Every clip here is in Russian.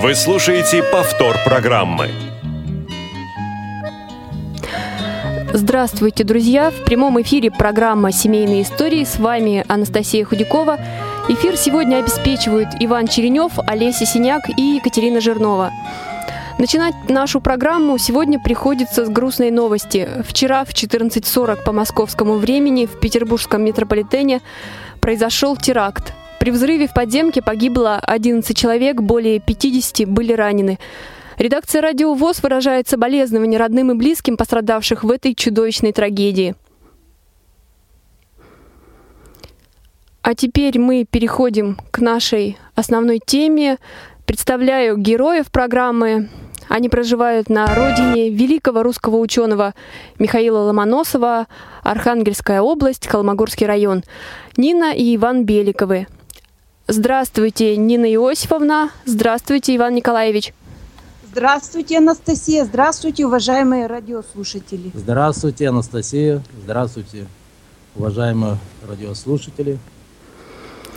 Вы слушаете повтор программы. Здравствуйте, друзья! В прямом эфире программа «Семейные истории». С вами Анастасия Худякова. Эфир сегодня обеспечивают Иван Черенев, Олеся Синяк и Екатерина Жирнова. Начинать нашу программу сегодня приходится с грустной новости. Вчера в 14.40 по московскому времени в петербургском метрополитене произошел теракт. При взрыве в подземке погибло 11 человек, более 50 были ранены. Редакция «Радио ВОЗ» выражает соболезнования родным и близким пострадавших в этой чудовищной трагедии. А теперь мы переходим к нашей основной теме. Представляю героев программы. Они проживают на родине великого русского ученого Михаила Ломоносова, Архангельская область, Колмогорский район. Нина и Иван Беликовы. Здравствуйте, Нина Иосифовна. Здравствуйте, Иван Николаевич. Здравствуйте, Анастасия. Здравствуйте, уважаемые радиослушатели. Здравствуйте, Анастасия. Здравствуйте, уважаемые радиослушатели.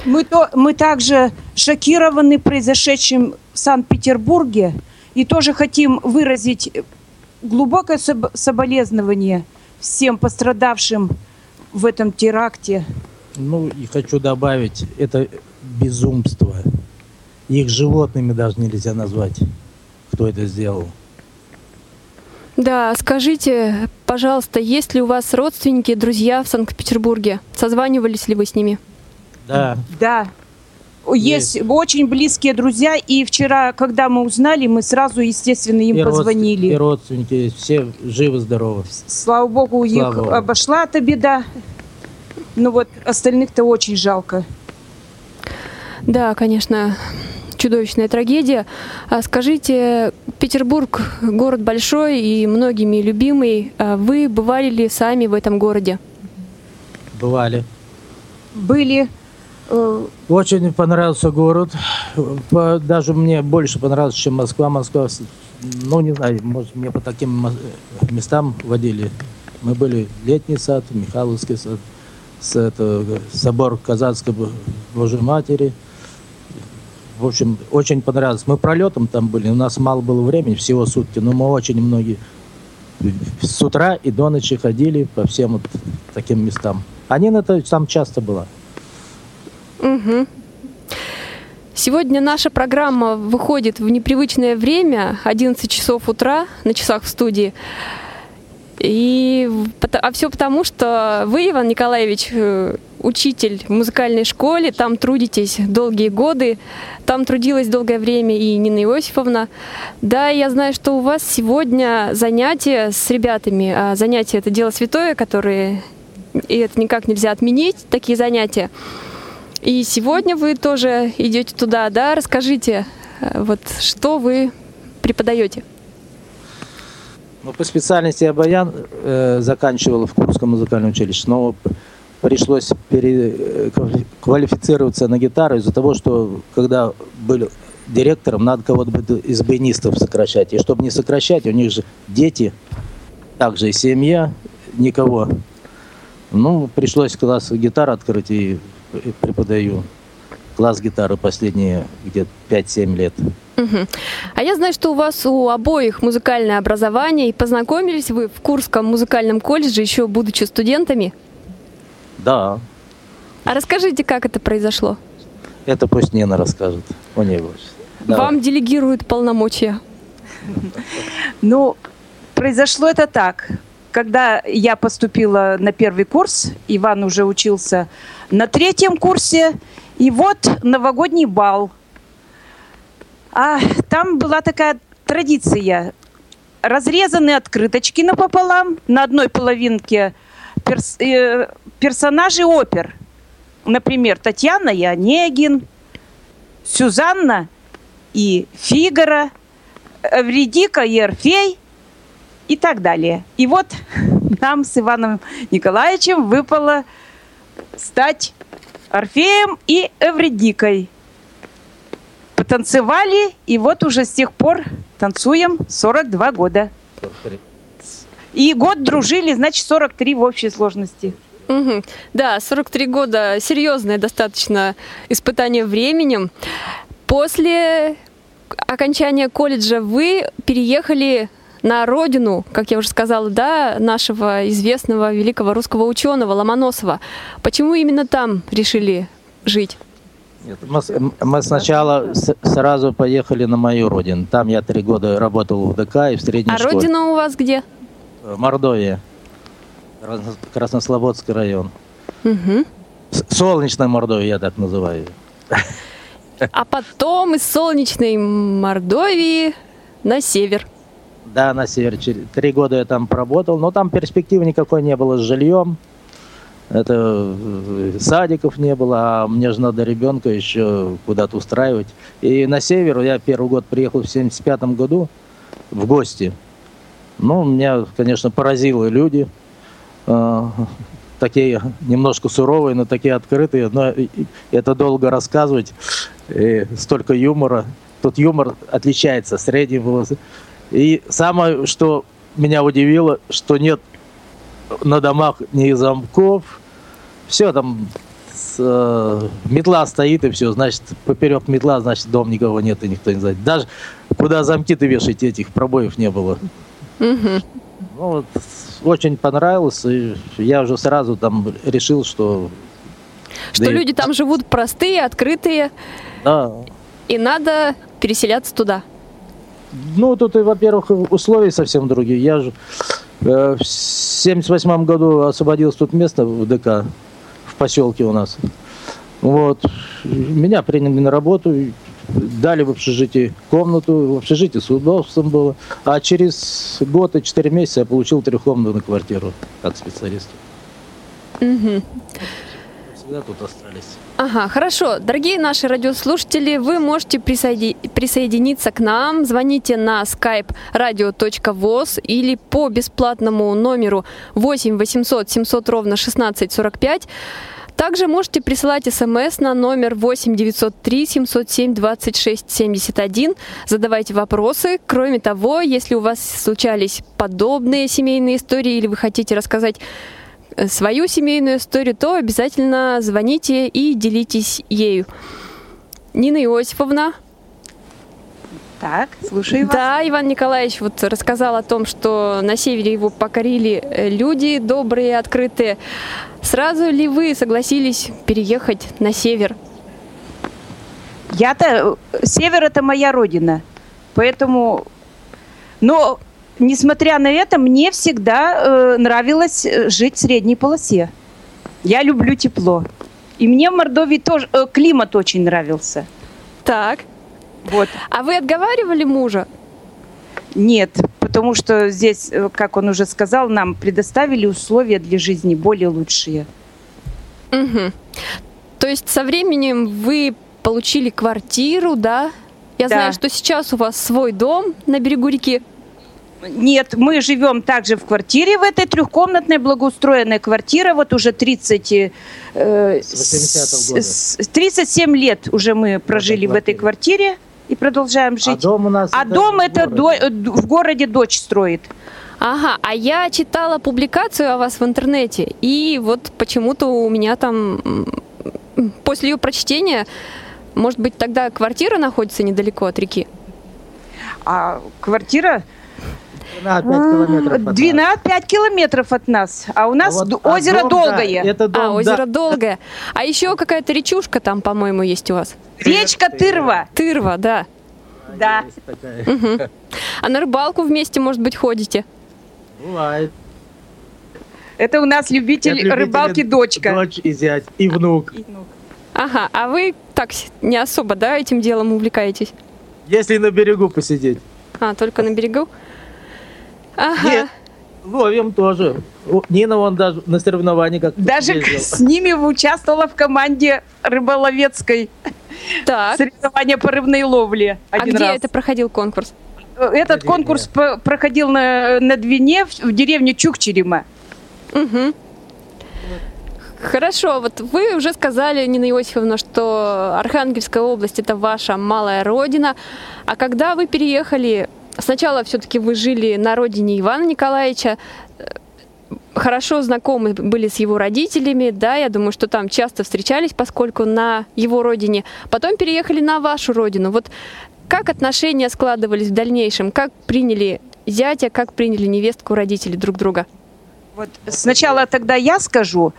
Мы, то, мы также шокированы произошедшим в Санкт-Петербурге и тоже хотим выразить глубокое соболезнование всем пострадавшим в этом теракте. Ну и хочу добавить, это безумство. Их животными даже нельзя назвать, кто это сделал. Да, скажите, пожалуйста, есть ли у вас родственники, друзья в Санкт-Петербурге? Созванивались ли вы с ними? Да. Да. Есть, есть очень близкие друзья, и вчера, когда мы узнали, мы сразу, естественно, им и позвонили. И родственники, все живы-здоровы. Слава Богу, Слава их Богу. обошла эта беда. Ну вот, остальных-то очень жалко. Да, конечно, чудовищная трагедия. А скажите, Петербург город большой и многими любимый. А вы бывали ли сами в этом городе? Бывали. Были. Э, Очень понравился город. Даже мне больше понравился, чем Москва. Москва, ну, не знаю, может, мне по таким местам водили. Мы были Летний сад, Михайловский сад, с, это, собор Казанской Божьей Матери. В общем, очень понравилось. Мы пролетом там были, у нас мало было времени, всего сутки, но мы очень многие с утра и до ночи ходили по всем вот таким местам. Они на это там часто была. Угу. Сегодня наша программа выходит в непривычное время, 11 часов утра на часах в студии. И, а все потому, что вы, Иван Николаевич, э, учитель в музыкальной школе, там трудитесь долгие годы, там трудилась долгое время и Нина Иосифовна. Да, я знаю, что у вас сегодня занятия с ребятами, а занятия это дело святое, которые и это никак нельзя отменить, такие занятия. И сегодня вы тоже идете туда, да? Расскажите, э, вот что вы преподаете? Ну, по специальности я баян э, заканчивал в Курском музыкальном училище, но пришлось переквалифицироваться э, на гитару из-за того, что когда были директором, надо кого-то из баянистов сокращать. И чтобы не сокращать, у них же дети, также и семья, никого. Ну, пришлось класс гитары открыть и преподаю класс гитары последние где-то 5-7 лет. Угу. А я знаю, что у вас у обоих музыкальное образование, и познакомились вы в Курском музыкальном колледже, еще будучи студентами? Да. А расскажите, как это произошло? Это пусть Нина расскажет. У нее Вам делегируют полномочия. Ну, произошло это так. Когда я поступила на первый курс, Иван уже учился на третьем курсе, и вот новогодний бал – а там была такая традиция. Разрезаны открыточки напополам, на одной половинке перс, э, персонажи опер. Например, Татьяна и Онегин, Сюзанна и Фигара, Эвредика и Орфей и так далее. И вот нам с Иваном Николаевичем выпало стать Орфеем и Эвредикой. Потанцевали, и вот уже с тех пор танцуем 42 года. И год дружили, значит, 43 в общей сложности. Мгм. Да, 43 года серьезное достаточно испытание временем. После окончания колледжа вы переехали на родину, как я уже сказала, да, нашего известного великого русского ученого Ломоносова. Почему именно там решили жить? Мы, мы сначала с- сразу поехали на мою родину. Там я три года работал в ДК и в средней А школе. родина у вас где? Э, Мордовия. Красно- Краснослободский район. С- Солнечная Мордовия, я так называю. А потом из солнечной Мордовии на север. Да, на север. Три года я там поработал, но там перспективы никакой не было с жильем. Это э, садиков не было, а мне же надо ребенка еще куда-то устраивать. И на север я первый год приехал в 75 году в гости. Ну, меня, конечно, поразило люди. э, такие немножко суровые, но такие открытые. Но это долго рассказывать. И столько юмора. Тут юмор отличается, средний был. И самое, что меня удивило, что нет на домах ни замков. Все там с, э, метла стоит и все, значит, поперек метла, значит, дом никого нет и никто не знает. Даже куда замки-то вешать, этих пробоев не было. Мгм. Ну, вот, очень понравилось, и я уже сразу там решил, что Что Да и- люди там живут простые, открытые, да, и надо переселяться туда. Ну, тут, во-первых, условия совсем другие. Я же э, в 78 году освободился тут место в ДК, в поселке у нас. Вот. Меня приняли на работу, дали в общежитии комнату, в общежитии с удобством было. А через год и четыре месяца я получил трехкомнатную квартиру как специалист. Мгм. Всегда тут остались. Ага, хорошо. Дорогие наши радиослушатели, вы можете присоеди- присоединиться к нам. Звоните на skype radio.voz или по бесплатному номеру 8 800 700 ровно 1645. Также можете присылать смс на номер 8 903 707 26 71. Задавайте вопросы. Кроме того, если у вас случались подобные семейные истории или вы хотите рассказать свою семейную историю, то обязательно звоните и делитесь ею. Нина Иосифовна, Так, слушаю вас. да, Иван Николаевич вот рассказал о том, что на севере его покорили э, люди добрые, открытые. Сразу ли вы согласились переехать на север? Я-то... э, Север – это моя родина. Поэтому... Но, несмотря на это, мне всегда э, нравилось э, жить в средней полосе. Я люблю тепло. И мне в Мордовии тоже э, климат очень нравился. Так. Вот. А вы отговаривали мужа? Нет, потому что здесь, э, как он уже сказал, нам предоставили условия для жизни более лучшие. Мгм. То есть со временем вы получили квартиру, да? Я Да. знаю, что сейчас у вас свой дом на берегу реки. Нет, мы живем также в квартире, в этой трехкомнатной благоустроенной квартире. Вот уже 30, э, С 80-го года. с- с- 37 лет уже мы прожили в этой квартире и продолжаем А жить. дом у нас... А это дом в это до- городе. э, д- в городе дочь строит. Ага, а я читала публикацию о вас в интернете, и вот почему-то у меня там после ее прочтения, может быть, тогда квартира находится недалеко от реки? А квартира На 5 километров от нас. 12 5 километров от нас. А у нас А вот- д- а озеро дом, да, Долгое. это дом, а, да. озеро Долгое. А еще какая-то речушка там, по-моему, есть у вас. Речка Тырва. Тырва, да. Да. А на рыбалку вместе, может быть, ходите? Бывает. Это у нас любитель Это любители рыбалки дочка. Дочь и зять, и внук. Ага, а вы так не особо, да, этим делом увлекаетесь? Если на берегу посидеть. А, только на берегу? Ага. Нет, ловим тоже. Нина вон даже на соревновании как Даже ездила. с ними участвовала в команде рыболовецкой Так. соревнования по рыбной ловле А где раз. это проходил конкурс? Этот Двине. конкурс проходил на, на Двине в, в деревне Чукчерима. Мгм. Хорошо, вот вы уже сказали, Нина Иосифовна, что Архангельская область это ваша малая родина. А когда вы переехали, сначала все-таки вы жили на родине Ивана Николаевича, хорошо знакомы были с его родителями, да, я думаю, что там часто встречались, поскольку на его родине. Потом переехали на вашу родину. Вот как отношения складывались в дальнейшем? Как приняли зятя, как приняли невестку родители друг друга? Вот сначала тогда я скажу.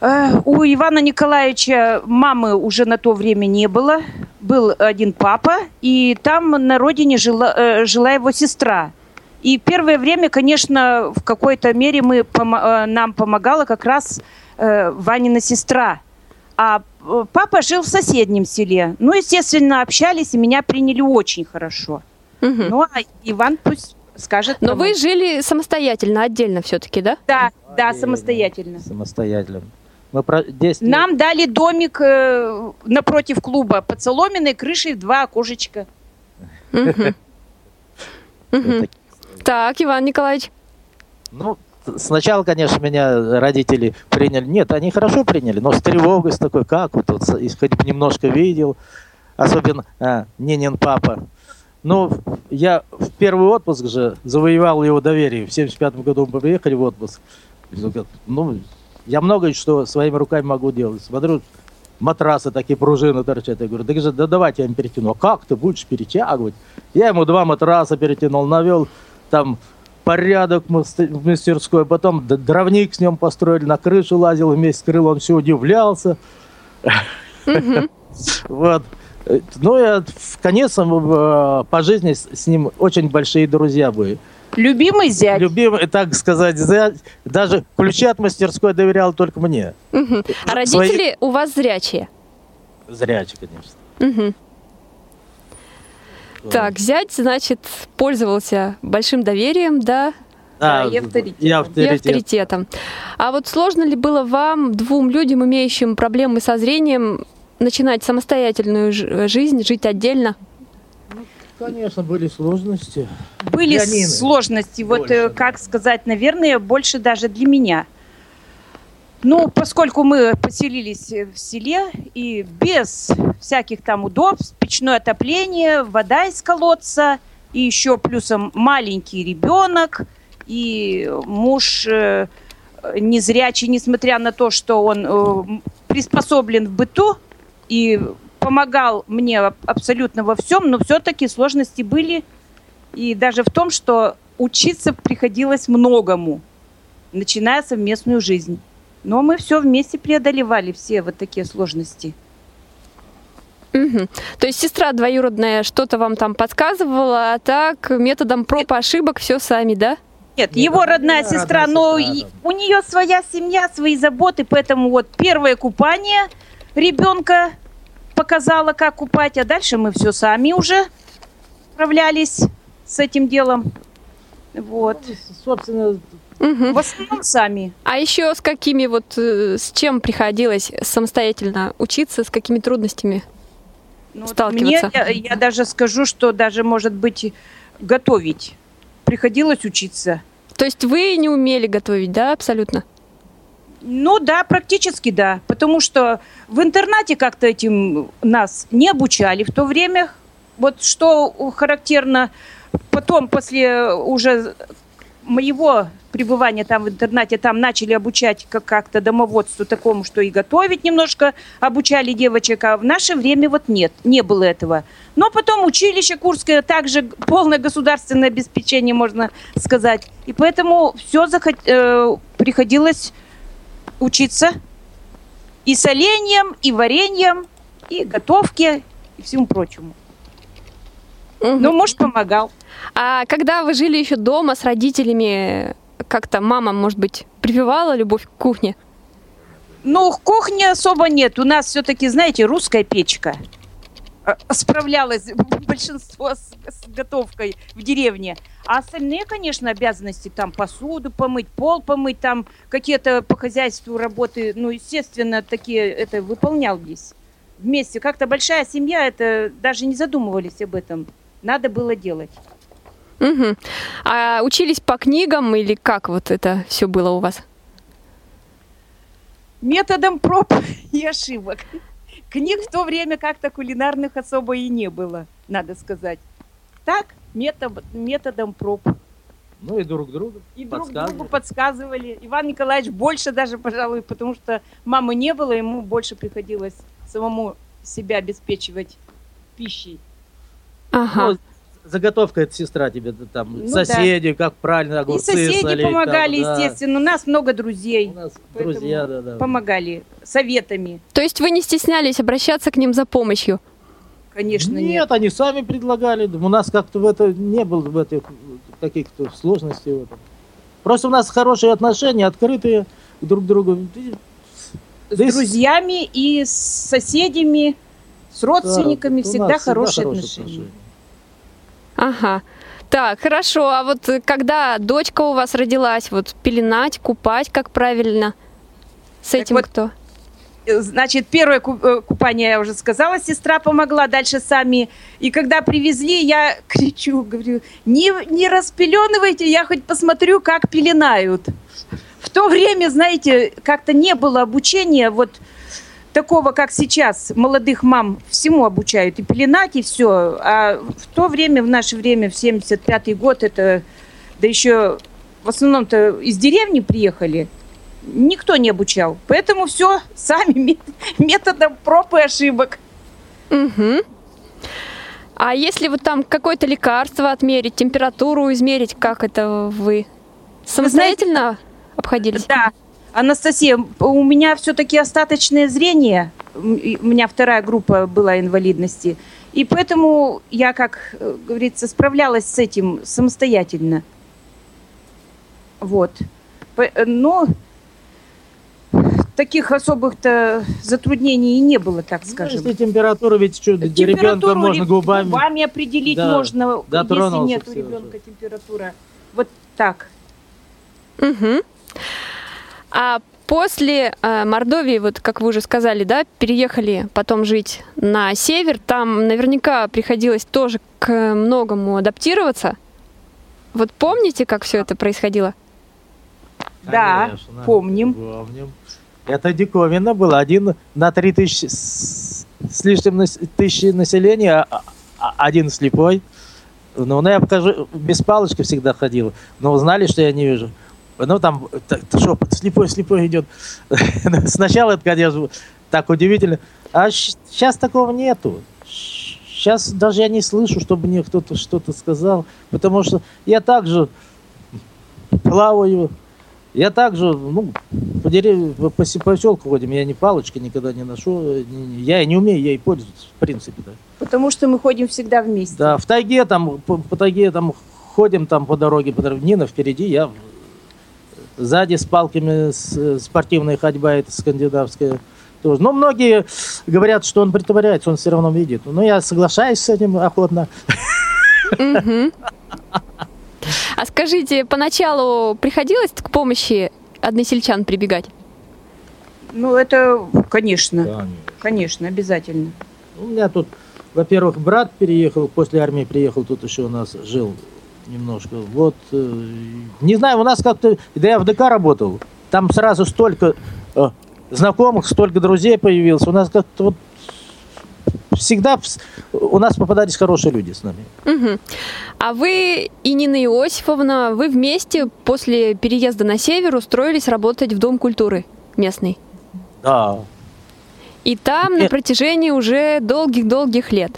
Э, У Ивана Николаевича мамы уже на то время не было. Был один папа, и там на родине жила, э, жила его сестра. И первое время, конечно, в какой-то мере мы, э, нам помогала как раз Ванина сестра. А папа жил в соседнем селе. Ну, естественно, общались, и меня приняли очень хорошо. Мгм. Ну, а Иван пусть скажет. Но вы жили самостоятельно, отдельно все-таки, да? Да, да, самостоятельно. Самостоятельно. Мы про 10 лет- Нам дали домик э, напротив клуба под соломенной крышей, два окошечка. Так, Иван Николаевич. Ну, сначала, конечно, меня родители приняли. Нет, они хорошо приняли, но с тревогой, с такой, как вот, вот хоть бы немножко видел. Особенно а, Нинин папа. Ну, я в первый отпуск же завоевал его доверие. В 75 году мы приехали в отпуск. Ну, я много что своими руками могу делать. Смотрю, матрасы такие, пружины торчат. Я говорю, да, же, да давайте я им перетяну. А как ты будешь перетягивать? Я ему два матраса перетянул, навел там порядок в мас- в мастерской, потом дровник с ним построили, на крышу лазил вместе с крылом, он все удивлялся. Вот. Ну, я в конец э, по жизни с ним очень большие друзья были. Любимый зять. Любимый, так сказать, зять. даже ключи от мастерской доверял только мне. Мгм. А Свои- родители у вас зрячие? Зрячий, конечно. Мгм. Так, зять, значит, пользовался большим доверием, да, Да, и авторитетом. и и авторитет. авторитетом. А вот сложно ли было вам, двум людям, имеющим проблемы со зрением, начинать самостоятельную жизнь, жить отдельно? Конечно, были сложности. Были Для Нины. сложности, вот Больше, э, да. как сказать, наверное, больше даже для меня. Ну, поскольку мы поселились э, в селе и без всяких там удобств, печное отопление, вода из колодца, и еще плюсом маленький ребенок, и муж э, незрячий, несмотря на то, что он э, приспособлен в быту и помогал мне аб- абсолютно во всем, но все-таки сложности были. И даже в том, что учиться приходилось многому, начиная совместную жизнь. Но мы все вместе преодолевали, все вот такие сложности. Мгм. То есть сестра двоюродная что-то вам там подсказывала, а так методом проб и ошибок все сами, да? Нет, Нет, его родная родная сестра, но сестра, да. у нее своя семья, свои заботы, поэтому вот первое купание ребенка показала, как купать, а дальше мы все сами уже справлялись с этим делом. Вот. Собственно, Мгм. В основном сами. А еще с какими вот, э, с чем приходилось самостоятельно учиться, с какими трудностями? Ну, вот сталкиваться. Мне, я, я даже скажу, что даже, может быть, готовить приходилось учиться. То есть вы не умели готовить, да, абсолютно? Ну да, практически да. Потому что в интернате как-то этим нас не обучали в то время. Вот что характерно потом, после уже моего пребывания там в интернате, там начали обучать как- как-то домоводству такому, что и готовить немножко обучали девочек, а в наше время вот нет, не было этого. Но потом училище Курское, также полное государственное обеспечение, можно сказать. И поэтому все приходилось учиться и соленьем, и вареньем, и готовке, и всему прочему. Мгм. Но муж помогал. А когда вы жили еще дома с родителями, как-то мама, может быть, прививала любовь к кухне? Ну, кухни особо нет. У нас все-таки, знаете, русская печка. Э, Справлялось большинство с, с готовкой в деревне. А остальные, конечно, обязанности там посуду помыть, пол помыть, там какие-то по хозяйству работы, ну, естественно, такие это выполнялись вместе. Как-то большая семья, это даже не задумывались об этом. надо было делать. Угу. А учились по книгам или как вот это все было у вас? Методом проб и ошибок. Книг в то время как-то кулинарных особо и не было, надо сказать. Так, метод, методом проб. Ну и друг другу И друг подсказывали. другу подсказывали. Иван Николаевич больше даже, пожалуй, потому что мамы не было, ему больше приходилось самому себя обеспечивать пищей. Ага. Ну, заготовка это сестра тебе там, Ну да. соседи, как правильно И огурцы соседи солить, там, помогали, да. естественно. У нас много друзей. У нас друзья, да, да. Помогали советами. То есть вы не стеснялись обращаться к ним за помощью? Конечно, нет, нет. они сами предлагали. У нас как-то в это не было в этих каких-то сложностей в этом. Просто у нас хорошие отношения, открытые друг к другу. С Да и с- друзьями и с соседями, с родственниками Да, всегда нас хорошие отношения. Ага. Так, хорошо. А вот э, когда дочка у вас родилась, вот пеленать, купать, как правильно? С Так этим вот, кто? Э, Значит, первое э, купание, я уже сказала, сестра помогла, дальше сами. И когда привезли, я кричу, говорю, не, не распеленывайте, я хоть посмотрю, как пеленают. В то время, знаете, как-то не было обучения вот такого, как сейчас. Молодых мам всему обучают, и пеленать, и все. А в то время, в наше время, в 75-й год, это, да еще в основном-то из деревни приехали, никто не обучал. Поэтому все сами мет- методом проб и ошибок. Угу. А если вот там какое-то лекарство отмерить, температуру измерить, как это вы самостоятельно обходились? Да, Анастасия, у меня все-таки остаточное зрение. У меня вторая группа была инвалидности. И поэтому я, как э, говорится, справлялась с этим самостоятельно. Вот. Э, Но таких особых-то затруднений и не было, так Ну, скажем. если температура, ведь что, ребенка Температуру можно ре- губами. определить Да, можно, если нет у ребенка температура. Вот так. Угу. А после э, Мордовии, вот как вы уже сказали, да, переехали потом жить на север, там наверняка приходилось тоже к многому адаптироваться. Вот помните, как все это происходило? Да, Конечно, помним. помним. Это диковинно было. Один на три тысячи с лишним тысячи населения, а- а- один слепой. Ну, ну, я покажу, без палочки всегда ходил, но узнали, что я не вижу. Ну, там, шепот, слепой, слепой идет. Сначала это, конечно, так удивительно. А сейчас такого нету. Сейчас даже я не слышу, чтобы мне кто-то что-то сказал, потому что я также плаваю, я также, ну, по деревьям, по, по се- поселку ходим, я ни палочки никогда не ношу, я и не умею ей пользоваться, в принципе, да. Потому что мы ходим всегда вместе. Да, в тайге там, по, по тайге там ходим там по дороге, по дороге. Нина впереди, я сзади с палками, с- э, спортивная ходьба, это скандинавская тоже. Но многие говорят, что он притворяется, он все равно видит. Но я соглашаюсь с этим охотно. А скажите, поначалу приходилось к помощи односельчан прибегать? Ну, это, конечно, конечно, обязательно. У меня тут, во-первых, брат переехал, после армии приехал, тут еще у нас жил немножко. Вот, э, не знаю, у нас как-то, да я в ДК работал, там сразу столько э, знакомых, столько друзей появилось. У нас как-то вот всегда вс- у нас попадались хорошие люди с нами. Мгм. А вы и Нина Иосифовна, вы вместе после переезда на север устроились работать в Дом культуры местный. Да. И там на Нет. протяжении уже долгих-долгих лет.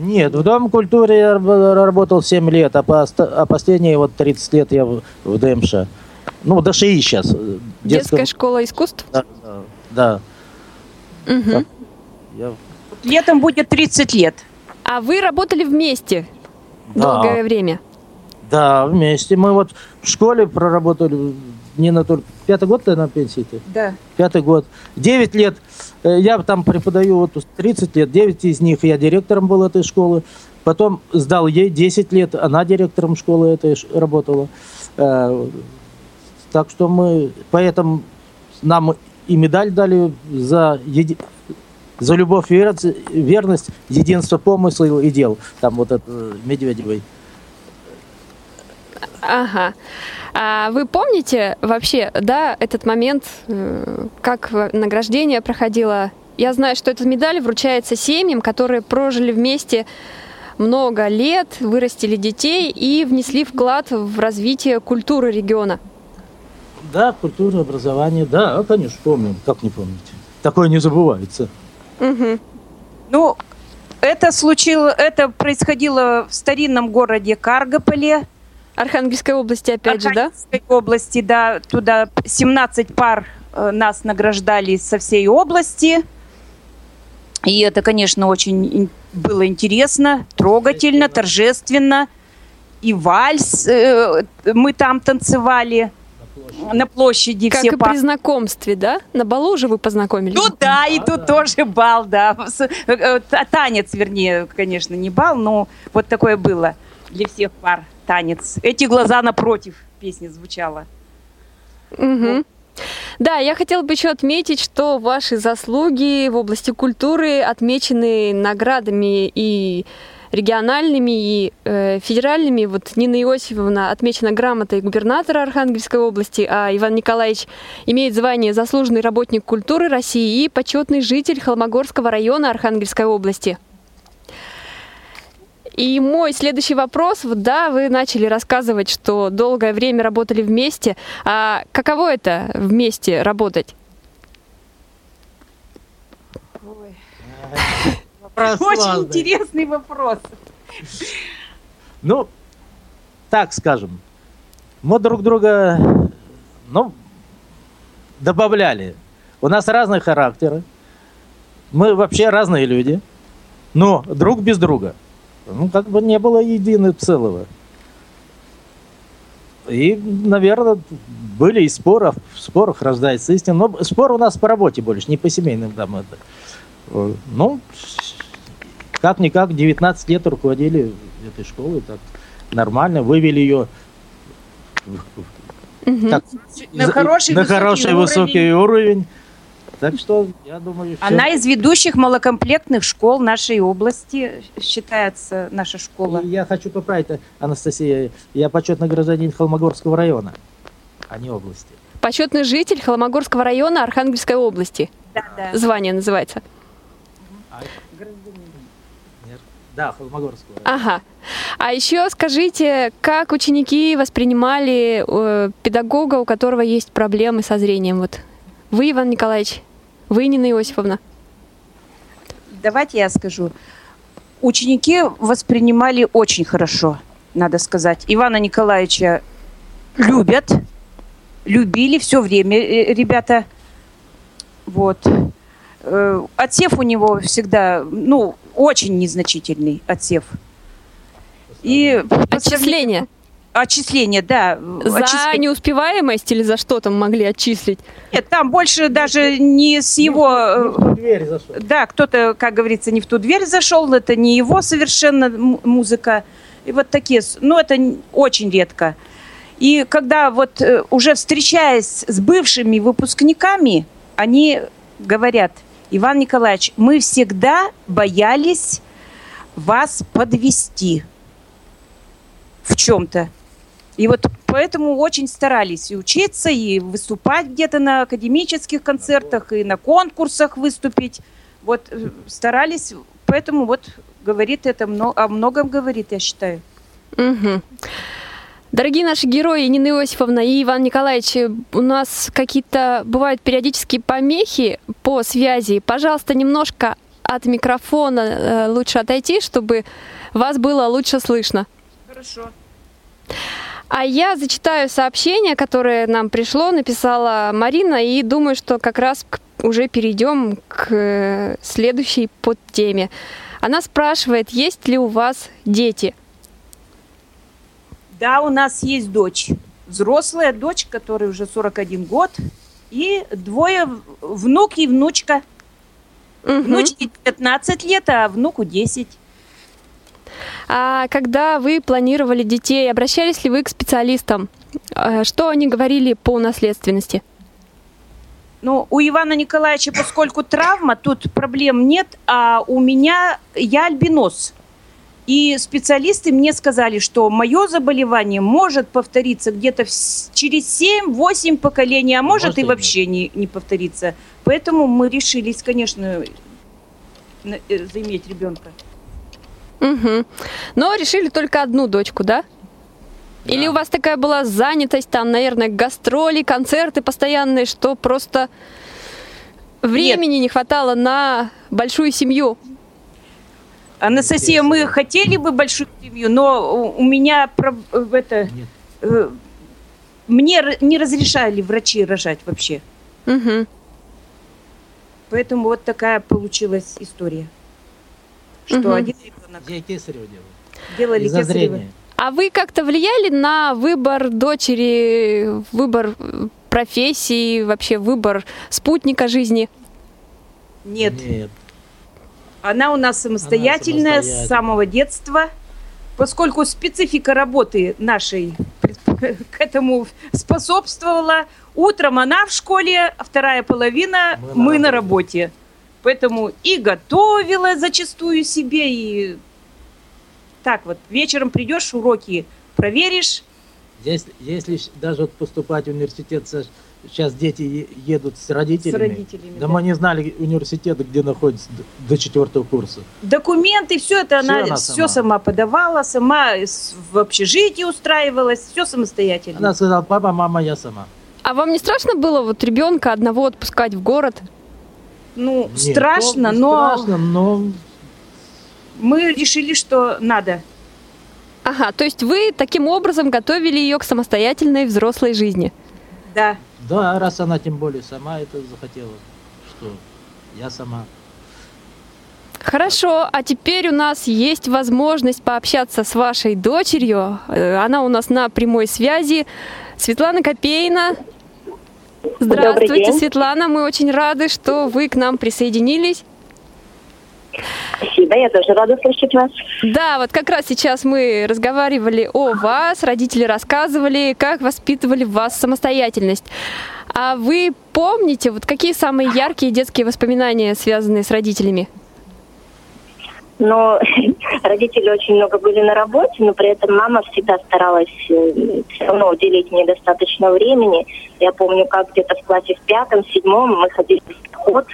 Нет, в Дом культуры я раб- работал 7 лет, а, пост- а последние вот 30 лет я в, в ДМШ. Ну, ДШИ сейчас. э, Детская школа искусств. Да, да. Так. Я Летом будет 30 лет. А вы работали вместе Да. долгое время. Да, вместе. Мы вот в школе проработали, Нина только пятый год ты на пенсии ты? Да. Пятый год. Девять лет. Э, Я там преподаю вот 30 лет. Девять из них я директором был этой школы. Потом сдал ей 10 лет. Она директором школы этой работала. Э, Так что мы... Поэтому нам и медаль дали за еди- За любовь, верность, верность, единство помысла и дел. Там вот это э, Медведевой. Ага. А вы помните вообще, да, этот момент, э, как награждение проходило? Я знаю, что эта медаль вручается семьям, которые прожили вместе много лет, вырастили детей и внесли вклад в развитие культуры региона. Да, культура, образование, да, конечно, помним. Как не помнить? Такое не забывается. Угу. Ну, это случилось, это происходило в старинном городе Каргополе. Архангельской области, опять же, да? Архангельской области, да. Туда 17 пар э, нас награждали со всей области. И это, конечно, очень было интересно, трогательно, торжественно. И вальс э, мы там танцевали на площади. Как все и при знакомстве, да? На балу уже вы познакомились? Ну да, и тут тоже бал, да. Э, Танец, вернее, конечно, не бал, но вот такое было для всех пар танец. Эти глаза напротив песня звучала. Мгм. Да, я хотела бы еще отметить, что ваши заслуги в области культуры отмечены наградами и региональными, и э, федеральными. Вот Нина Иосифовна отмечена грамотой губернатора Архангельской области, а Иван Николаевич имеет звание заслуженный работник культуры России и почетный житель Холмогорского района Архангельской области. И мой следующий вопрос, вот да, вы начали рассказывать, что долгое время работали вместе. А каково это вместе работать? Очень интересный вопрос. Ну, так скажем, мы друг друга, ну, добавляли. У нас разные характеры. Мы вообще разные люди. Но друг без друга. Ну, как бы не было единого целого. И, наверное, были и споры, в спорах рождается истина. Но спор у нас по работе больше, не по семейным там это. Ну, как-никак 19 лет руководили этой школой, так нормально, вывели ее Мгм. так, На хороший на высокий хороший уровень. высокий уровень. Так что, я думаю, всё- Она из ведущих малокомплектных школ нашей области считается наша школа. И я хочу поправить, Анастасия, я почетный гражданин Холмогорского района, а не области. Почетный житель Холмогорского района Архангельской области. Да, да. Звание называется. Да, Холмогорского района. Ага. А еще скажите, как ученики воспринимали э, педагога, у которого есть проблемы со зрением? Вот вы, Иван Николаевич, вы, Нина Иосифовна. Давайте я скажу. Ученики воспринимали очень хорошо, надо сказать. Ивана Николаевича любят, любили все время э, ребята. Вот. Э, Отсев у него всегда, ну, очень незначительный отсев. И Отчисление. Отчисление, да. За отчисление. неуспеваемость или за что там могли отчислить? Нет, там больше даже не с его... э, Дверь зашел. Да, кто-то, как говорится, не в ту дверь зашел, это не его совершенно музыка. И вот такие, ну это очень редко. И когда вот э, уже встречаясь с бывшими выпускниками, они говорят, Иван Николаевич, мы всегда боялись вас подвести в чем-то. И вот поэтому очень старались и учиться, и выступать где-то на академических концертах, и на конкурсах выступить. Вот э, старались, поэтому вот говорит это о многом говорит, я считаю. Мгм. Дорогие наши герои, Нина Иосифовна и Иван Николаевич, э, у нас какие-то бывают периодические помехи по связи. Пожалуйста, немножко от микрофона э, лучше отойти, чтобы вас было лучше слышно. Хорошо. А я зачитаю сообщение, которое нам пришло, написала Марина, и думаю, что как раз уже перейдем к э, следующей подтеме. Она спрашивает, есть ли у вас дети? Да, у нас есть дочь. Взрослая дочь, которой уже 41 год. И двое внук и внучка. Мгм. Внучке 15 лет, а внуку 10. А когда вы планировали детей, обращались ли вы к специалистам? Э, Что они говорили по наследственности? Ну, у Ивана Николаевича, поскольку травма, тут проблем нет, а у меня я альбинос. И специалисты мне сказали, что мое заболевание может повториться где-то через 7-8 поколений, а может, может и и вообще не, не повториться. Поэтому мы решились, конечно, на- э, заиметь ребенка. Угу. Но решили только одну дочку, да? Или у вас такая была занятость, там, наверное, гастроли, концерты постоянные, что просто времени не хватало на большую семью? Анастасия, мы хотели бы большую семью, но у, меня это, Нет. э, мне не разрешали врачи рожать вообще. Угу. Поэтому вот такая получилась история. Что Мгм. один ребенок Я кесарево делал. делали Из-за кесарево. зрения. А вы как-то влияли на выбор дочери, выбор э, профессии, вообще выбор спутника жизни? Нет, Нет. она у нас самостоятельная с самостоятельная. самого детства. Поскольку специфика работы нашей к этому способствовала, утром она в школе, а вторая половина Мы мы на работе. Поэтому и готовила зачастую себе, и так вот, вечером придешь, уроки проверишь. Если, если даже вот поступать в университет, сейчас дети едут с родителями. С родителями, Да, да. мы не знали университет, где находится до четвертого курса. Документы, все это Всё она, она все сама. сама подавала, сама в общежитии устраивалась, все самостоятельно. Она сказала, папа, мама, я сама. А вам не страшно было вот ребенка одного отпускать в город? Ну, Нет, страшно, но Страшно, но мы решили, что надо. Ага, то есть вы таким образом готовили ее к самостоятельной взрослой жизни. Да. да, раз она тем более сама это захотела, что я сама. Хорошо, а теперь у нас есть возможность пообщаться с вашей дочерью. Э, Она у нас на прямой связи. Светлана Копейна. Здравствуйте. Светлана. Мы очень рады, что вы к нам присоединились. Спасибо, я тоже рада слышать вас. Да, вот как раз сейчас мы разговаривали о вас, родители рассказывали, как воспитывали в вас самостоятельность. А вы помните, вот какие самые яркие детские воспоминания, связанные с родителями? Но родители очень много были на работе, но при этом мама всегда старалась все равно уделить мне достаточно времени. Я помню, как где-то в классе в пятом, седьмом мы ходили в ход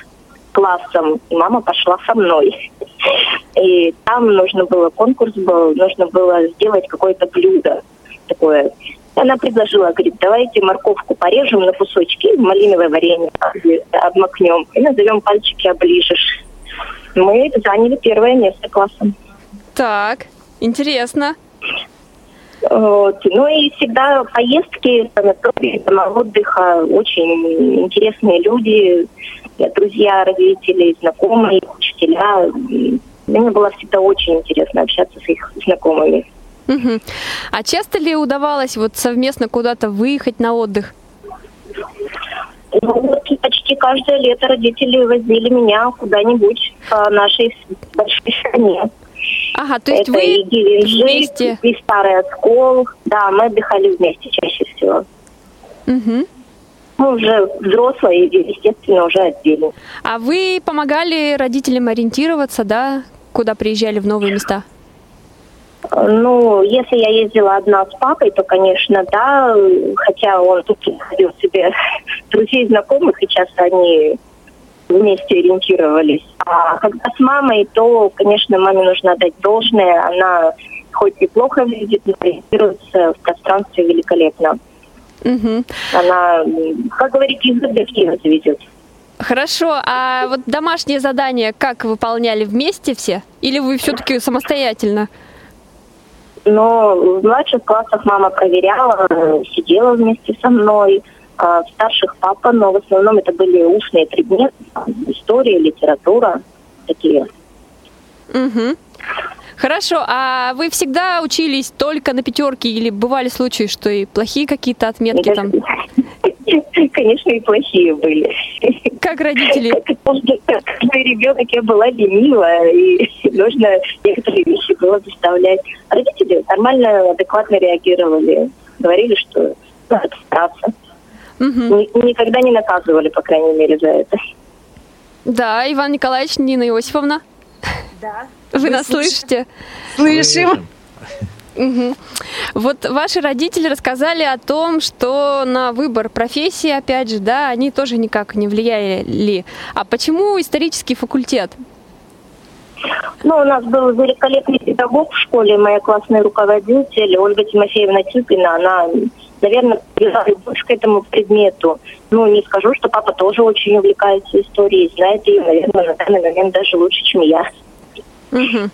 классом, и мама пошла со мной. И там нужно было, конкурс был, нужно было сделать какое-то блюдо такое. Она предложила, говорит, давайте морковку порежем на кусочки, малиновое варенье обмакнем и назовем пальчики оближешь. Мы заняли первое место классом. Так, интересно. Вот. Ну и всегда поездки, санатории, отдыха, очень интересные люди, друзья родителей, знакомые, учителя. Мне было всегда очень интересно общаться с их знакомыми. Мгм. А часто ли удавалось вот совместно куда-то выехать на отдых? Ну вот почти каждое лето родители возили меня куда-нибудь по нашей большой стране. Ага, то есть Это вы и Геленджик, вместе. и Старый Оскол. Да, мы отдыхали вместе чаще всего. Мгм. Мы уже взрослые, естественно, уже отдельно. А вы помогали родителям ориентироваться, да, куда приезжали в новые места? Ну, если я ездила одна с папой, то, конечно, да, хотя он тут находил себе друзей, знакомых, и часто они вместе ориентировались. А когда с мамой, то, конечно, маме нужно дать должное. Она хоть и плохо видит, но ориентируется в пространстве великолепно. Мгм. Она, как говорит, язык Киева заведет. Хорошо, а вот домашние задания как выполняли вместе все? Или вы все-таки самостоятельно? Но в младших классах мама проверяла, э, сидела вместе со мной. А в старших папа, но в основном это были устные предметы, история, литература, такие. Мгм. Хорошо, а вы всегда учились только на пятерки или бывали случаи, что и плохие какие-то отметки там? Конечно, и плохие были. Как родители? Как каждый, каждый ребенок я была ленивая, и нужно некоторые вещи было заставлять. Родители нормально, адекватно реагировали. Говорили, что надо стараться. Ни- Никогда не наказывали, по крайней мере, за это. Да, Иван Николаевич, Нина Иосифовна. Да. Вы нас слышите? Слышим. Мгм. Вот ваши родители рассказали о том, что на выбор профессии, опять же, да, они тоже никак не влияли. А почему исторический факультет? Ну, у нас был великолепный педагог в школе, моя классная руководитель Ольга Тимофеевна Тюпина. Она, наверное, привела любовь к этому предмету. Ну, не скажу, что папа тоже очень увлекается историей, знает ее, наверное, на данный момент даже лучше, чем я. Мгм.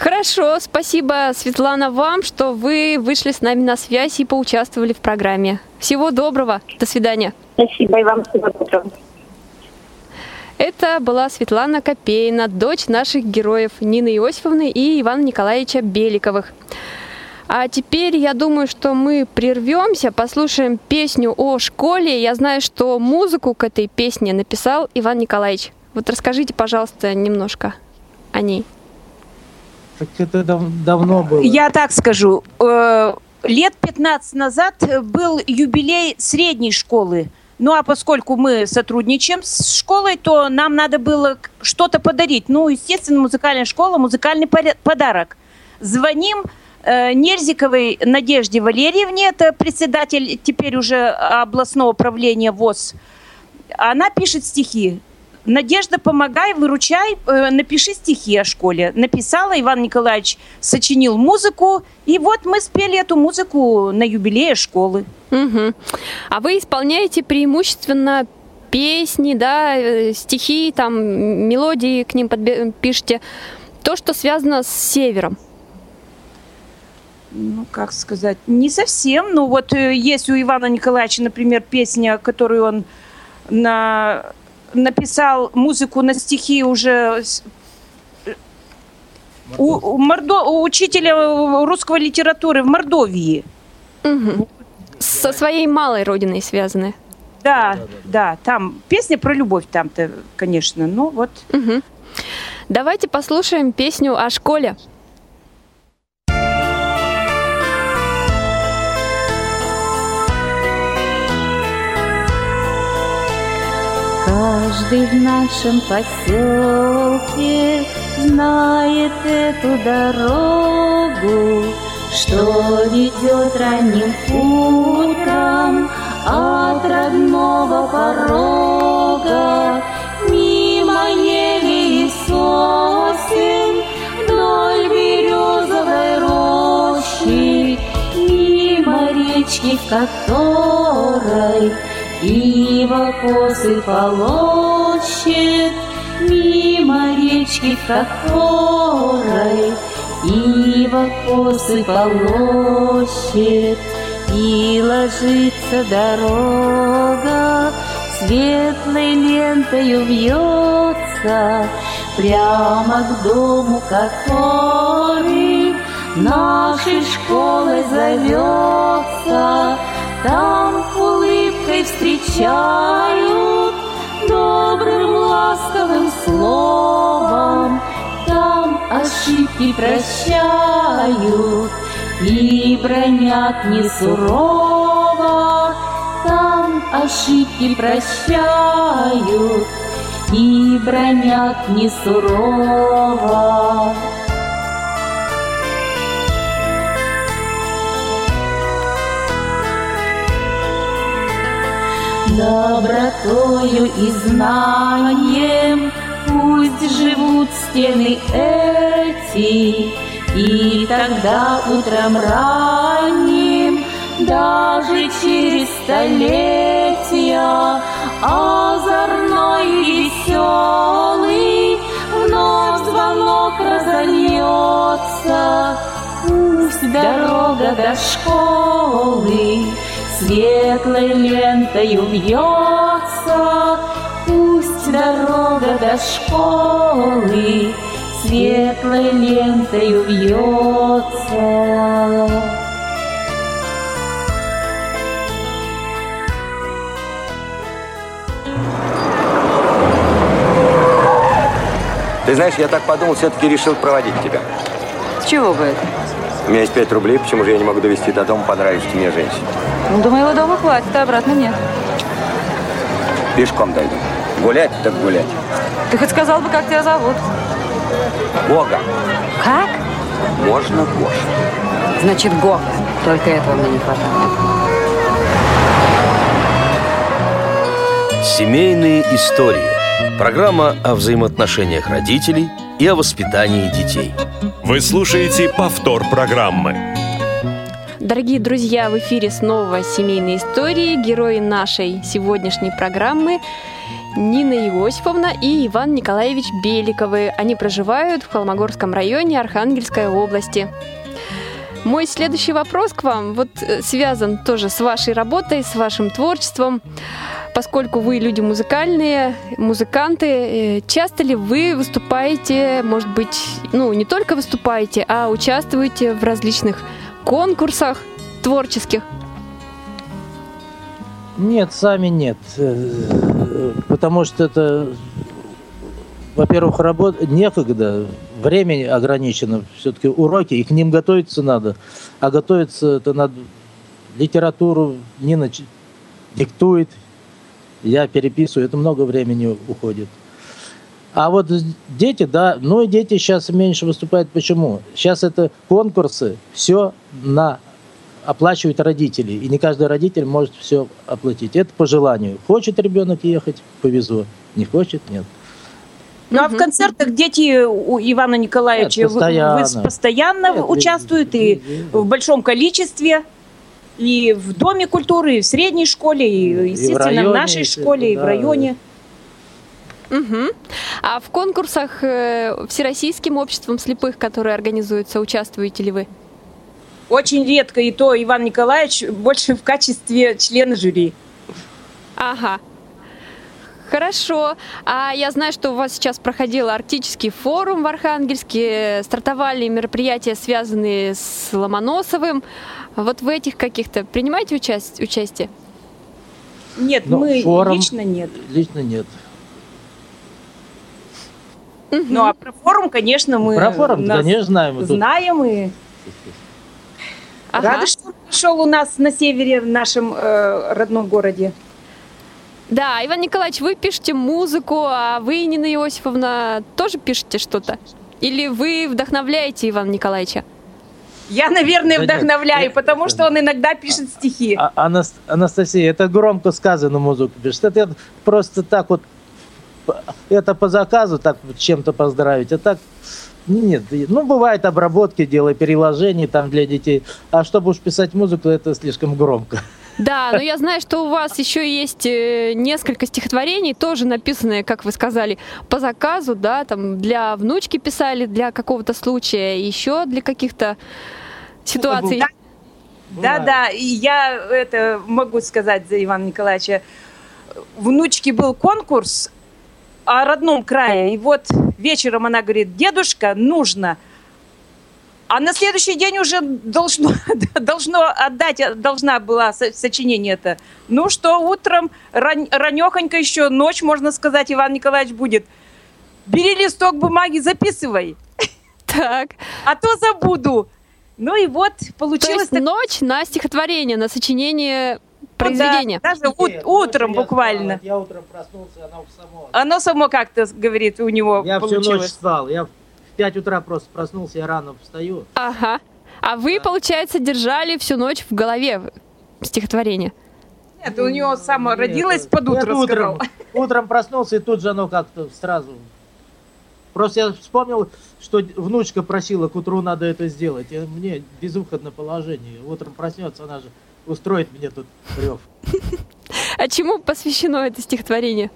Хорошо, спасибо, Светлана, вам, что вы вышли с нами на связь и поучаствовали в программе. Всего доброго, до свидания. Спасибо и вам всего доброго. Это была Светлана Копейна, дочь наших героев Нины Иосифовны и Ивана Николаевича Беликовых. А теперь я думаю, что мы прервемся, послушаем песню о школе. Я знаю, что музыку к этой песне написал Иван Николаевич. Вот расскажите, пожалуйста, немножко о ней. Так это дав- давно было. Я так скажу. э, Лет 15 назад был юбилей средней школы. Ну а поскольку мы сотрудничаем с школой, то нам надо было что-то подарить. Ну, естественно, музыкальная школа, музыкальный подарок. Звоним э, Нерзиковой Надежде Валерьевне, это председатель теперь уже областного управления ВОЗ. Она пишет стихи. Надежда, помогай, выручай, э, напиши стихи о школе. Написала, Иван Николаевич сочинил музыку, и вот мы спели эту музыку на юбилее школы. Мгм. А вы исполняете преимущественно песни, да, э, стихи, там, мелодии к ним подбе- пишете. То, что связано с севером. Ну, как сказать, не совсем. Ну, вот э, есть у Ивана Николаевича, например, песня, которую он на... написал музыку на стихи уже у, у Мордо- у учителя русской литературы в Мордовии. Мгм. Со своей малой родиной связаны. Да, да, там песня про любовь там-то, конечно. Ну, вот Мгм. Давайте послушаем песню о школе. Каждый в нашем поселке знает эту дорогу, что ведет ранним утром от родного порога. Мимо ели и сосен вдоль березовой рощи, мимо речки, в которой Ива косы полощет, мимо речки, в которой Ива косы полощет, и ложится дорога, светлой лентою вьется прямо к дому, который нашей школой зовется. Там улыбкой встречают добрым ласковым словом, там ошибки прощают и бронят не сурово, там ошибки прощают и бронят не сурово. Добротою и знанием. Пусть живут стены эти, и тогда утром ранним, даже через столетия, озорной и веселый, вновь звонок разольется, пусть дорога до школы светлой лентою вьется, пусть дорога до школы светлой лентою вьется. Ты знаешь, я так подумал, все-таки решил проводить тебя. С чего бы это? У меня есть 5 рублей, почему же я не могу довести до дома понравившейся мне женщине? Ну, до моего дома хватит, а обратно нет. Пешком дойду. Гулять так гулять. Ты хоть сказал бы, как тебя зовут? Бога. Как? Можно Гоша. Значит, Гоха. Только этого мне не хватало. Семейные истории. Программа о взаимоотношениях родителей и о воспитании детей. Вы слушаете повтор программы. Дорогие друзья, в эфире снова «Семейные истории». Герои нашей сегодняшней программы Нина Иосифовна и Иван Николаевич Беликовы. Они проживают в Холмогорском районе Архангельской области. Мой следующий вопрос к вам вот э, связан тоже с вашей работой, с вашим творчеством. Поскольку вы люди музыкальные, музыканты, э, часто ли вы выступаете, может быть, ну, не только выступаете, а участвуете в различных конкурсах творческих? Нет, сами нет. Э, Потому что это, во-первых, работа некогда, времени ограничено, все-таки уроки, и к ним готовиться надо. А готовиться это надо литературу, Нина диктует, я переписываю, это много времени уходит. А вот дети, да, ну и дети сейчас меньше выступают. Почему? Сейчас это конкурсы, все на оплачивают родители, и не каждый родитель может все оплатить. Это по желанию. Хочет ребенок ехать, повезу. Не хочет, нет. Ну а в концертах дети у Ивана Николаевича Нет, вы- постоянно. вы постоянно Нет, участвуют и в большом количестве, и в Доме культуры, и в средней школе, и, естественно, в районе, нашей если- школе, и в да. районе. Мгм. А в конкурсах э, Всероссийским обществом слепых, которые организуются, участвуете ли вы? Очень редко, и то Иван Николаевич больше в качестве члена жюри. Ага. Хорошо. А я знаю, что у вас сейчас проходил Арктический форум в Архангельске, стартовали мероприятия, связанные с Ломоносовым. Вот в этих каких-то принимаете участь- участие? Нет, Ну, мы форум- лично нет. Лично нет. Ну а про форум, конечно, мы Про форум, нас конечно, знаем. Мы тут- знаем и Ага. рады, что он пришел у нас на севере, в нашем э, родном городе. Да, Иван Николаевич, вы пишете музыку, а вы, Нина Иосифовна, тоже пишете что-то? Или вы вдохновляете Ивана Николаевича? Я, наверное, Да нет, вдохновляю, я- потому что он иногда пишет стихи. А- Анас- Анастасия, это громко сказано музыку пишет. Это просто так вот, это по заказу так вот чем-то поздравить. А так, ну, нет. Ну, бывает обработки, делай переложений там для детей. А чтобы уж писать музыку, это слишком громко. Да, но я знаю, что у вас еще есть э, несколько стихотворений, тоже написанные, как вы сказали, по заказу, да, там для внучки писали, для какого-то случая, еще для каких-то ситуаций. Да, Да, да, и я это могу сказать за Ивана Николаевича. Внучки был конкурс о родном крае, и вот вечером она говорит, дедушка, нужно. А на следующий день уже должно, должно отдать, должна была со- сочинение это. Ну что, утром, ран, ранехонько еще, ночь, можно сказать, Иван Николаевич будет. Бери листок бумаги, записывай, Так, а то забуду. Ну и вот то получилось есть ночь на стихотворение, на сочинение произведения. Ну Да, даже ут- утром буквально. Я утром проснулся, она само. Оно само как-то, говорит, у него Я всю ночь получилось. спал. Я в 5 утра просто проснулся, я рано встаю. Ага. А вы, получается, держали всю ночь в голове стихотворение. Нет, у него само Нет, родилось под утро, утром, утром проснулся, и тут же оно как-то сразу... Просто я вспомнил, что внучка просила, к утру надо это сделать. И мне безвыходное положение. Утром проснется, она же устроит мне тут рев. А чему посвящено это стихотворение?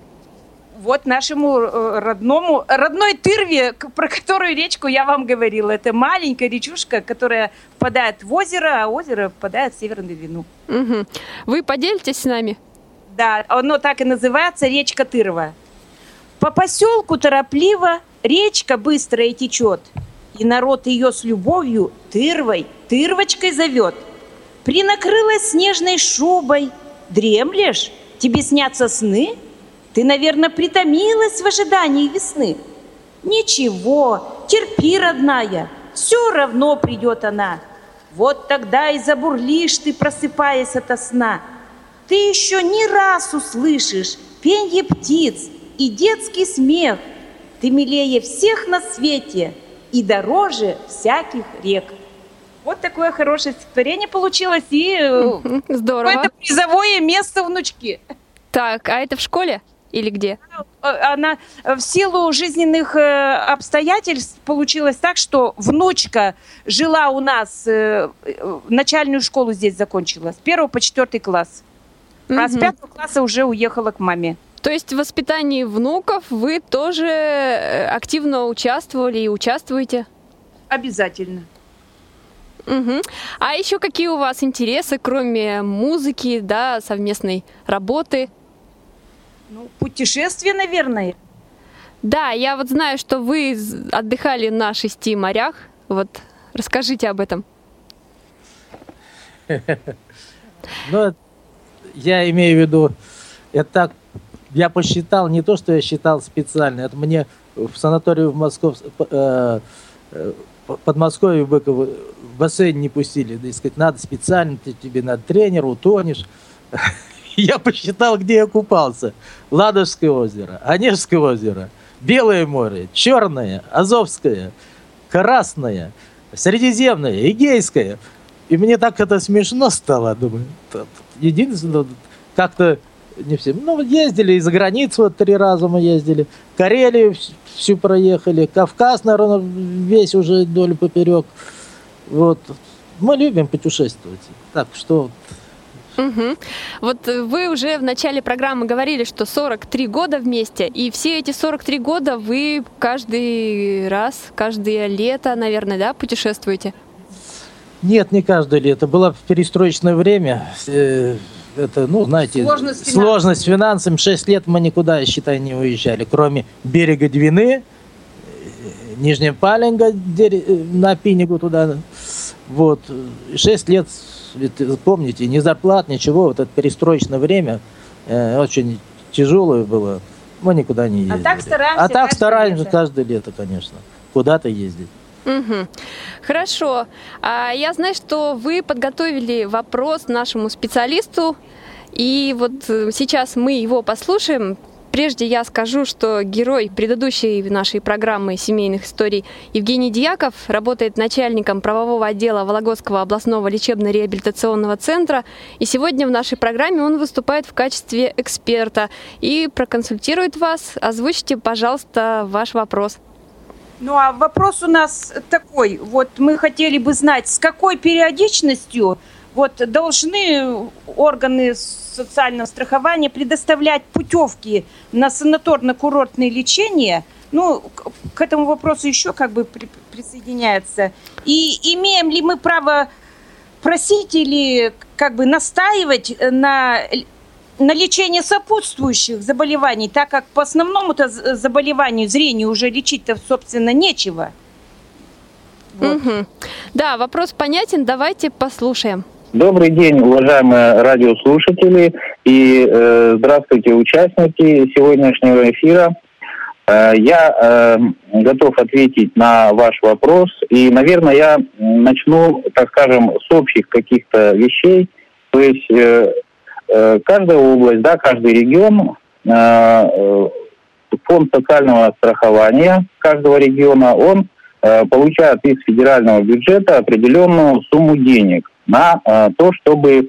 Вот нашему э, родному, родной Тырве, про которую речку я вам говорила. Это маленькая речушка, которая впадает в озеро, а озеро впадает в Северную Двину. Мгм. Вы поделитесь с нами? Да, оно так и называется, речка Тырва. По поселку торопливо речка быстрая течет, и народ ее с любовью Тырвой, Тырвочкой зовет. Принакрылась снежной шубой, дремлешь, тебе снятся сны? Ты, наверное, притомилась в ожидании весны. Ничего, терпи, родная, все равно придет она. Вот тогда и забурлишь ты, просыпаясь ото сна. Ты еще не раз услышишь пенье птиц и детский смех. Ты милее всех на свете и дороже всяких рек. Вот такое хорошее стихотворение получилось, и э, Здорово. это призовое место внучки. Так, а это в школе или где? Э, Она в силу жизненных э, обстоятельств получилось так, что внучка жила у нас, э, начальную школу здесь закончила, с первого по четвертый класс. А с пятого класса уже уехала к маме. То есть в воспитании внуков вы тоже активно участвовали и участвуете? Обязательно. Мгм. А еще какие у вас интересы, кроме музыки, да, совместной работы? Ну, путешествие, наверное. Да, я вот знаю, что вы отдыхали на шести морях. Вот расскажите об этом. Ну, я имею в виду, это так, я посчитал, не то, что я считал специально, это мне в санаторию в Москов, э, э, Подмосковье в Быково в бассейн не пустили. Да, и сказать, надо специально, тебе надо тренер, утонешь. Я посчитал, где я купался. Ладожское озеро, Онежское озеро, Белое море, Черное, Азовское, Красное, Средиземное, Эгейское. И мне так это смешно стало, думаю. Единственное, как-то не все. Ну, ездили и за границу вот три раза мы ездили. Карелию вс- всю проехали. Кавказ, наверное, весь уже вдоль поперек. Вот. Мы любим путешествовать. Так что Мгм. Вот э, вы уже в начале программы говорили, что 43 года вместе, и все эти 43 года вы каждый раз, каждое лето, наверное, да, путешествуете? Нет, не каждое лето. Было в перестроечное время. Э, Это, ну, знаете, Сложность сложность с финансами. Шесть лет мы никуда, я считаю, не уезжали, кроме берега Двины, э, дере- э, на Пинигу туда. Вот. Шесть лет, э, помните, ни зарплат, ничего. Вот это перестроечное время э, очень тяжелое было. Мы никуда не ездили. так стараемся А так каждое стараемся лето. каждое лето, конечно. Куда-то ездить. Мгм. Хорошо. А я знаю, что вы подготовили вопрос нашему специалисту, и вот э, сейчас мы его послушаем. Прежде я скажу, что герой предыдущей нашей программы семейных историй Евгений Дьяков работает начальником правового отдела Вологодского областного лечебно-реабилитационного центра. И сегодня в нашей программе он выступает в качестве эксперта и проконсультирует вас. Озвучьте, пожалуйста, ваш вопрос. Ну а вопрос у нас такой. Вот мы хотели бы знать, с какой периодичностью вот должны органы социального страхования предоставлять путевки на санаторно-курортное лечение. Ну, к, этому вопросу еще как бы при- присоединяется. И имеем ли мы право просить или как бы настаивать на на лечение сопутствующих заболеваний, так как по основному-то заболеванию зрения уже лечить-то, собственно, нечего. Мгм. Да, вопрос понятен. Давайте послушаем. Добрый день, уважаемые радиослушатели и э, здравствуйте, участники сегодняшнего эфира. Э, я э, готов ответить на ваш вопрос и, наверное, я начну, так скажем, с общих каких-то вещей. То есть э, э, каждая область, да, каждый регион, э, э, фонд социального страхования каждого региона, он э, получает из федерального бюджета определенную сумму денег на э, то, чтобы э,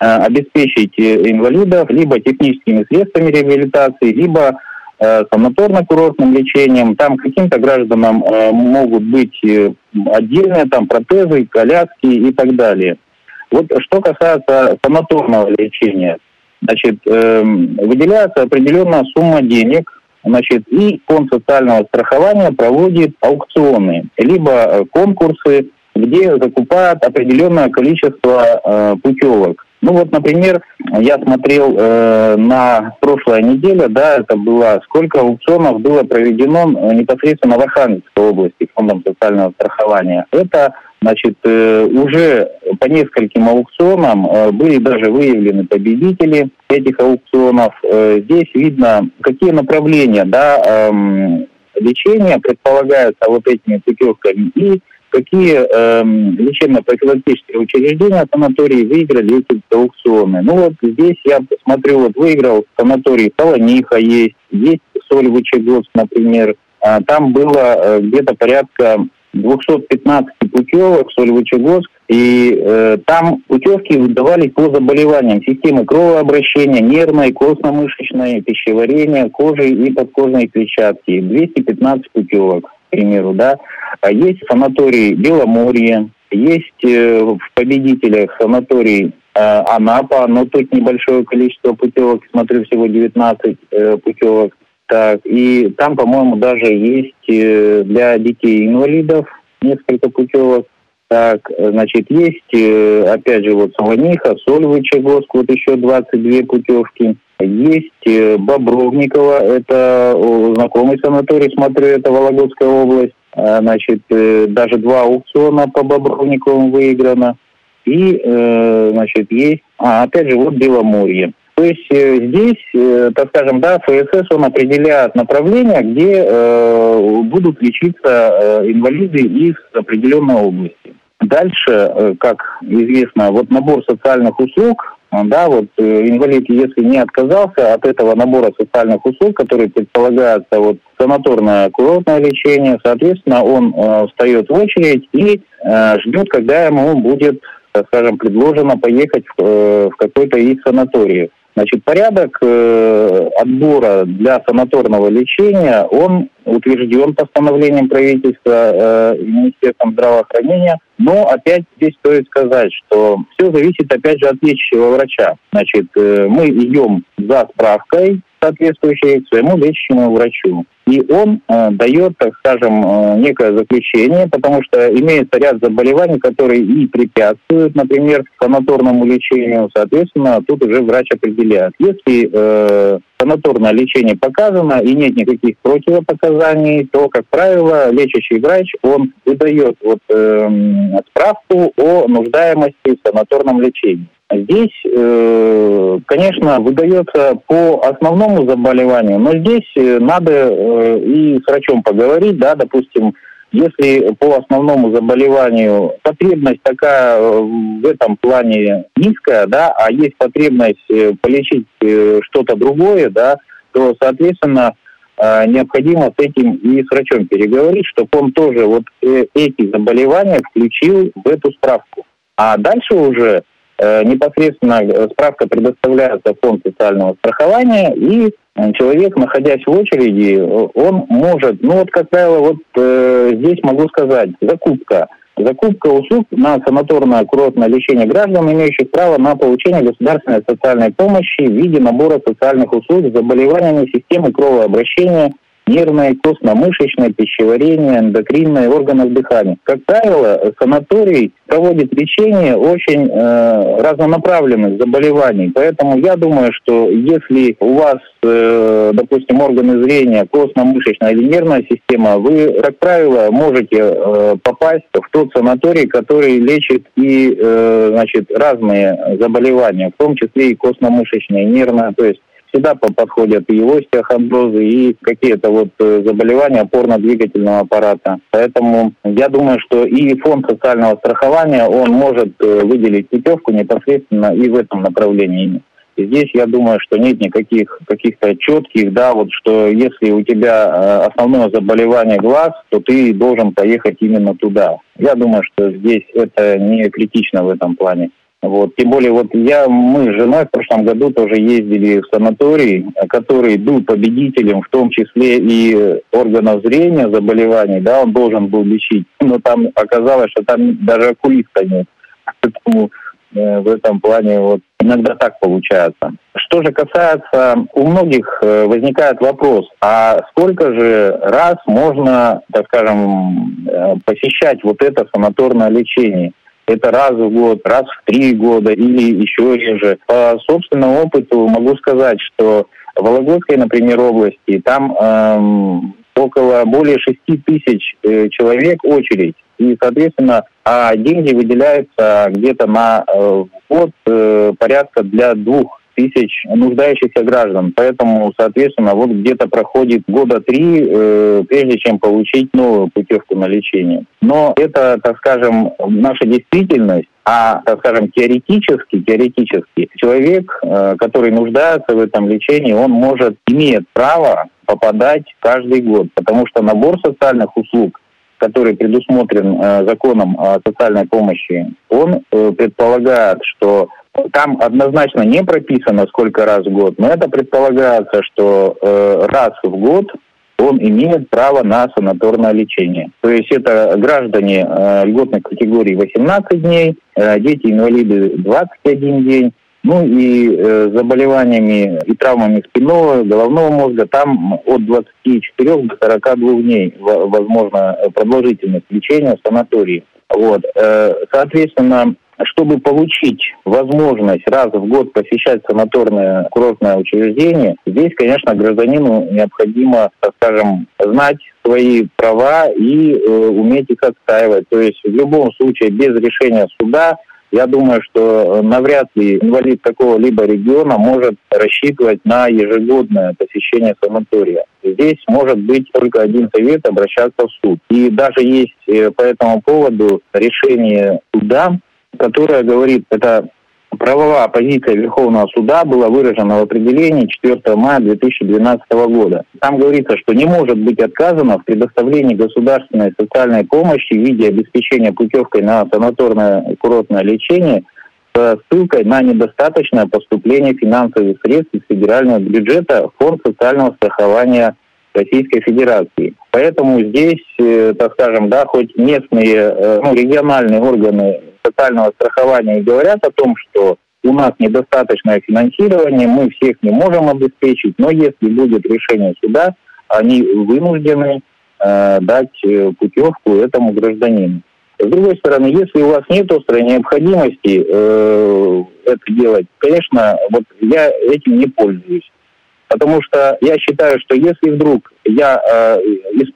обеспечить э, инвалидов либо техническими средствами реабилитации, либо э, санаторно-курортным лечением. Там каким-то гражданам э, могут быть отдельные там протезы, коляски и так далее. Вот что касается санаторного лечения, значит, эм, выделяется определенная сумма денег, значит, и фонд социального страхования проводит аукционы, либо конкурсы, где закупают определенное количество э, путевок. Ну вот, например, я смотрел э, на прошлой неделе, да, это было, сколько аукционов было проведено э, непосредственно в Архангельской области фондом социального страхования. Это Значит, э, уже по нескольким аукционам э, были даже выявлены победители этих аукционов. Э, Здесь видно, какие направления да, эм, лечения предполагаются вот этими путевками и какие э, лечебно-профилактические учреждения санатории выиграли эти аукционы. Ну вот здесь я посмотрю, вот выиграл санаторий Солониха есть, есть Сольвычегодск, например. А, там было э, где-то порядка 215 путевок в Сольвычегодск, и э, там путевки выдавались по заболеваниям системы кровообращения, нервной, костно-мышечной, пищеварения, кожи и подкожной клетчатки. 215 путевок, к примеру, да. А есть санаторий Беломорье, есть э, в победителях санаторий э, Анапа, но тут небольшое количество путевок, смотрю, всего 19 э, путевок. Так, и там, по-моему, даже есть для детей-инвалидов несколько путевок. Так, значит, есть, опять же, вот Солониха, Сольвычегодск, вот еще 22 путевки. Есть Бобровникова, это знакомый санаторий, смотрю, это Вологодская область. А, значит, даже два аукциона по Бобровниковым выиграно. И, значит, есть, а, опять же, вот Беломорье. То есть э, здесь, э, так скажем, да, ФСС он определяет направление, где э, будут лечиться э, инвалиды из определенной области. Дальше, э, как известно, вот набор социальных услуг, да, вот э, инвалид, если не отказался от этого набора социальных услуг, которые предполагаются вот санаторное курортное лечение, соответственно, он э, встает в очередь и э, ждет, когда ему будет, так скажем, предложено поехать в, э, в какой-то из санаториев. Значит, порядок э, отбора для санаторного лечения, он утвержден постановлением правительства э, Министерством здравоохранения, но опять здесь стоит сказать, что все зависит опять же от лечащего врача. Значит, э, мы идем за справкой соответствующей своему лечащему врачу. И он э, дает, так скажем, э, некое заключение, потому что имеется ряд заболеваний, которые и препятствуют, например, санаторному лечению. Соответственно, тут уже врач определяет. Если э, санаторное лечение показано и нет никаких противопоказаний, то, как правило, лечащий врач, он выдает вот, э, справку о нуждаемости в санаторном лечении. Здесь, э, конечно, выдается по основному заболеванию, но здесь э, надо э, и с врачом поговорить, да, допустим, если по основному заболеванию потребность такая в этом плане низкая, да, а есть потребность полечить что-то другое, да, то, соответственно, необходимо с этим и с врачом переговорить, чтобы он тоже вот эти заболевания включил в эту справку. А дальше уже непосредственно э, справка предоставляется в фонд социального страхования, и э, человек, находясь в очереди, он может, ну вот, как правило, вот э, здесь могу сказать, закупка. Закупка услуг на санаторное курортное лечение граждан, имеющих право на получение государственной социальной помощи в виде набора социальных услуг с заболеваниями системы кровообращения, нервное, костно-мышечное, пищеварение, эндокринное, органов дыхания. Как правило, санаторий проводит лечение очень э, разнонаправленных заболеваний. Поэтому я думаю, что если у вас, э, допустим, органы зрения, костно-мышечная или нервная система, вы, как правило, можете э, попасть в тот санаторий, который лечит и э, значит, разные заболевания, в том числе и костно-мышечные, нервные. То есть всегда подходят и остеохондрозы, и какие-то вот э, заболевания опорно-двигательного аппарата. Поэтому я думаю, что и фонд социального страхования, он может э, выделить путевку непосредственно и в этом направлении. И здесь я думаю, что нет никаких каких-то четких, да, вот что если у тебя э, основное заболевание глаз, то ты должен поехать именно туда. Я думаю, что здесь это не критично в этом плане. Вот. Тем более, вот я, мы с женой в прошлом году тоже ездили в санаторий, который был победителем, в том числе и органов зрения заболеваний, да, он должен был лечить. Но там оказалось, что там даже окулиста нет. Поэтому э, в этом плане вот иногда так получается. Что же касается, у многих э, возникает вопрос, а сколько же раз можно, так скажем, э, посещать вот это санаторное лечение? Это раз в год, раз в три года или еще реже. По собственному опыту могу сказать, что в Вологодской, например, области, там эм, около более 6 тысяч э, человек очередь. И, соответственно, а деньги выделяются где-то на э, год э, порядка для двух тысяч нуждающихся граждан. Поэтому, соответственно, вот где-то проходит года три, э, прежде чем получить новую путевку на лечение. Но это, так скажем, наша действительность. А, так скажем, теоретически, теоретически человек, э, который нуждается в этом лечении, он может, имеет право попадать каждый год, потому что набор социальных услуг который предусмотрен э, законом о социальной помощи, он э, предполагает, что там однозначно не прописано, сколько раз в год, но это предполагается, что э, раз в год он имеет право на санаторное лечение. То есть это граждане э, льготной категории 18 дней, э, дети-инвалиды 21 день, ну и э, заболеваниями и травмами спинного, головного мозга там от 24 до 42 дней возможно продолжительность лечения в санатории. Вот. Э, соответственно, чтобы получить возможность раз в год посещать санаторное курортное учреждение, здесь, конечно, гражданину необходимо, скажем, знать свои права и э, уметь их отстаивать. То есть в любом случае без решения суда я думаю, что навряд ли инвалид какого-либо региона может рассчитывать на ежегодное посещение санатория. Здесь может быть только один совет – обращаться в суд. И даже есть э, по этому поводу решение суда, которая говорит, это правовая позиция Верховного суда была выражена в определении 4 мая 2012 года. Там говорится, что не может быть отказано в предоставлении государственной социальной помощи в виде обеспечения путевкой на санаторное курортное лечение с ссылкой на недостаточное поступление финансовых средств из федерального бюджета в фонд социального страхования Российской Федерации. Поэтому здесь, э, так скажем, да, хоть местные, э, ну, региональные органы социального страхования и говорят о том, что у нас недостаточное финансирование, мы всех не можем обеспечить, но если будет решение суда, они вынуждены э, дать э, путевку этому гражданину. С другой стороны, если у вас нет острой необходимости э, это делать, конечно, вот я этим не пользуюсь. Потому что я считаю, что если вдруг я э,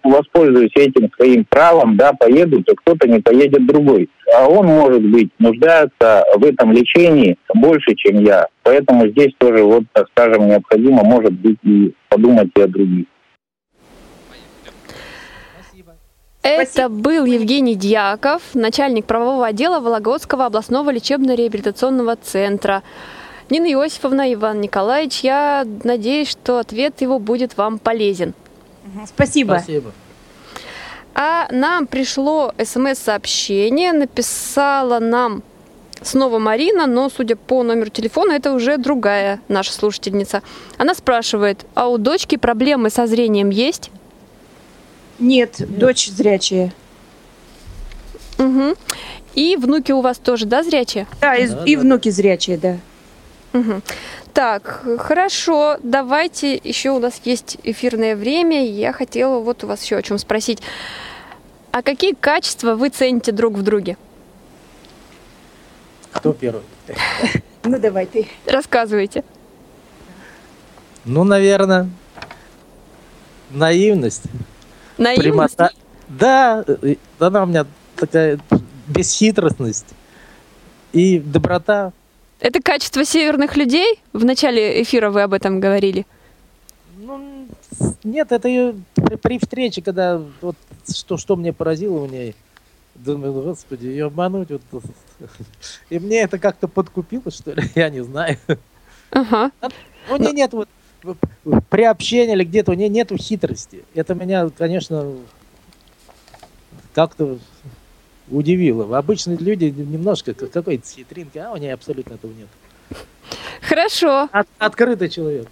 воспользуюсь этим своим правом, да, поеду, то кто-то не поедет другой. А он, может быть, нуждается в этом лечении больше, чем я. Поэтому здесь тоже, вот, так скажем, необходимо, может быть, и подумать и о других. Это Спасибо. был Евгений Дьяков, начальник правового отдела Вологодского областного лечебно-реабилитационного центра. Нина Иосифовна, Иван Николаевич, я надеюсь, что ответ его будет вам полезен. Спасибо. Спасибо. А нам пришло смс-сообщение, написала нам снова Марина, но, судя по номеру телефона, это уже другая наша слушательница. Она спрашивает, а у дочки проблемы со зрением есть? Нет, Нет. дочь зрячая. Угу. И внуки у вас тоже, да, зрячие? Да, и, да, и да, внуки да. зрячие, да. Угу. Так, хорошо, давайте, еще у нас есть эфирное время, я хотела вот у вас еще о чем спросить. А какие качества вы цените друг в друге? Кто первый? Ну, давай ты. Рассказывайте. Ну, наверное, наивность. Наивность? Прямота. Да, она у меня такая бесхитростность и доброта. Это качество северных людей? В начале эфира вы об этом говорили. Ну, нет, это ее при, встрече, когда вот что, что мне поразило у ней. Думаю, господи, ее обмануть. Вот, и мне это как-то подкупило, что ли, я не знаю. Ага. У нее нет вот при общении или где-то у нее нету хитрости. Это меня, конечно, как-то удивило. Обычные люди немножко какой-то хитринки, а у нее абсолютно этого нет. Хорошо. От, открытый человек.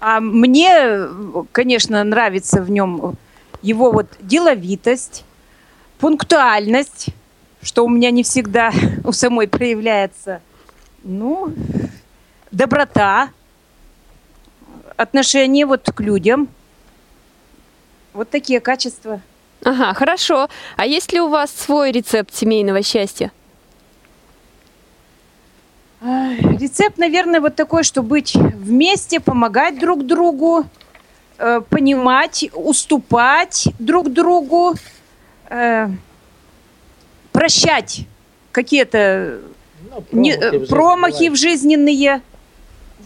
А мне, конечно, нравится в нем его вот деловитость, пунктуальность, что у меня не всегда у самой проявляется. Ну, доброта, отношение вот к людям. Вот такие качества. Ага, хорошо. А есть ли у вас свой рецепт семейного счастья? Рецепт, наверное, вот такой, что быть вместе, помогать друг другу, э, понимать, уступать друг другу, э, прощать какие-то ну, промахи, не, в, промахи в жизненные,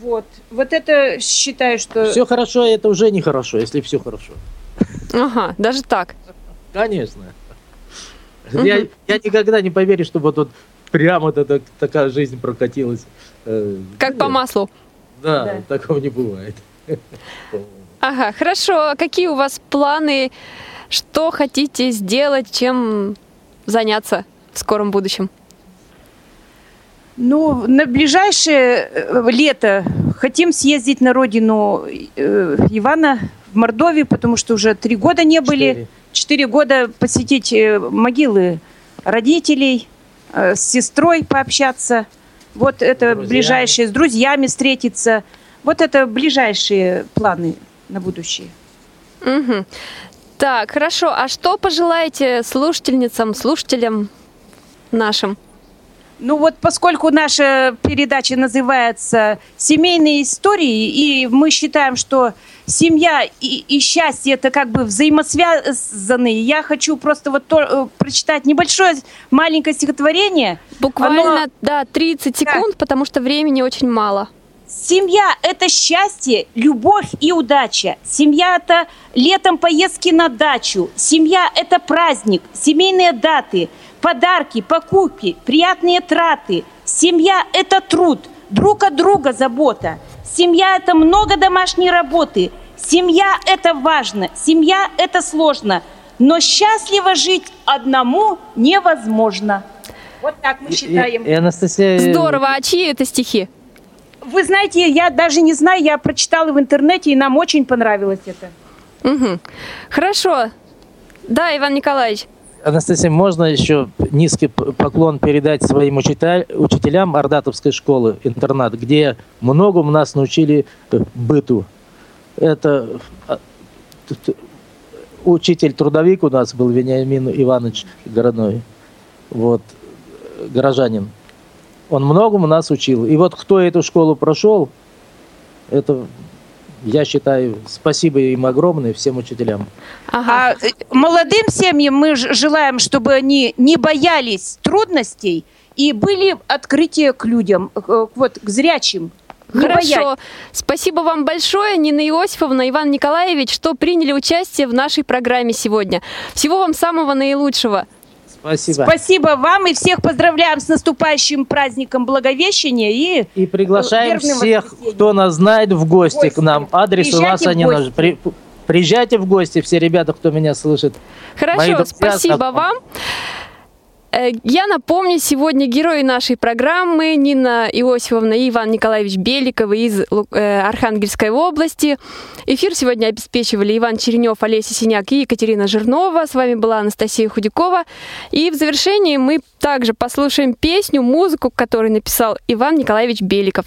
Вот. Вот это считаю, что... Все хорошо, а это уже нехорошо, если все хорошо. Ага, даже так. Конечно. Я, я никогда не поверю, что вот тут прямо это, такая жизнь прокатилась. Э, как по маслу. Да, да, такого не бывает. Ага, хорошо. А какие у вас планы? Что хотите сделать? Чем заняться в скором будущем? Ну, на ближайшее э, лето хотим съездить на родину э, Ивана в Мордовию, потому что уже три года не были. Четыре года посетить э, могилы родителей, с сестрой пообщаться. Вот это друзьями. ближайшие, с друзьями встретиться. Вот это ближайшие планы на будущее. Угу. Так, хорошо. А что пожелаете слушательницам, слушателям нашим? Ну вот поскольку наша передача называется «Семейные истории», и мы считаем, что семья и, и счастье это как бы взаимосвязаны, я хочу просто вот то, э, прочитать небольшое маленькое стихотворение. Буквально, Оно... да, 30 секунд, да. потому что времени очень мало. Семья – это счастье, любовь и удача. Семья – это летом поездки на дачу. Семья – это праздник, семейные даты – подарки, покупки, приятные траты. Семья – это труд, друг от друга забота. Семья – это много домашней работы. Семья – это важно, семья – это сложно. Но счастливо жить одному невозможно. Вот так мы считаем. И, и, Анастасия... Здорово. А чьи это стихи? Вы знаете, я даже не знаю, я прочитала в интернете, и нам очень понравилось это. Угу. Хорошо. Да, Иван Николаевич. Анастасия, можно еще низкий поклон передать своим учителя, учителям Ордатовской школы, интернат, где многому нас научили э, быту. Это а, учитель-трудовик у нас был Вениамин Иванович Городной, вот, горожанин. Он многому нас учил. И вот кто эту школу прошел, это я считаю, спасибо им огромное, всем учителям. Ага. А э, молодым семьям мы желаем, чтобы они не боялись трудностей и были открытия к людям, вот, к зрячим. Не Хорошо. Боять. Спасибо вам большое, Нина Иосифовна, Иван Николаевич, что приняли участие в нашей программе сегодня. Всего вам самого наилучшего. Спасибо. Спасибо вам и всех поздравляем с наступающим праздником Благовещения и и приглашаем всех, кто нас знает, в гости, гости. к нам. Адрес Приезжайте у вас они наш. При, приезжайте в гости, все ребята, кто меня слышит. Хорошо, спасибо вам. Э, я напомню, сегодня герои нашей программы Нина Иосифовна и Иван Николаевич Беликовы из э, Архангельской области. Эфир сегодня обеспечивали Иван Черенев, Олеся Синяк и Екатерина Жирнова. С вами была Анастасия Худякова. И в завершении мы также послушаем песню, музыку, которую написал Иван Николаевич Беликов.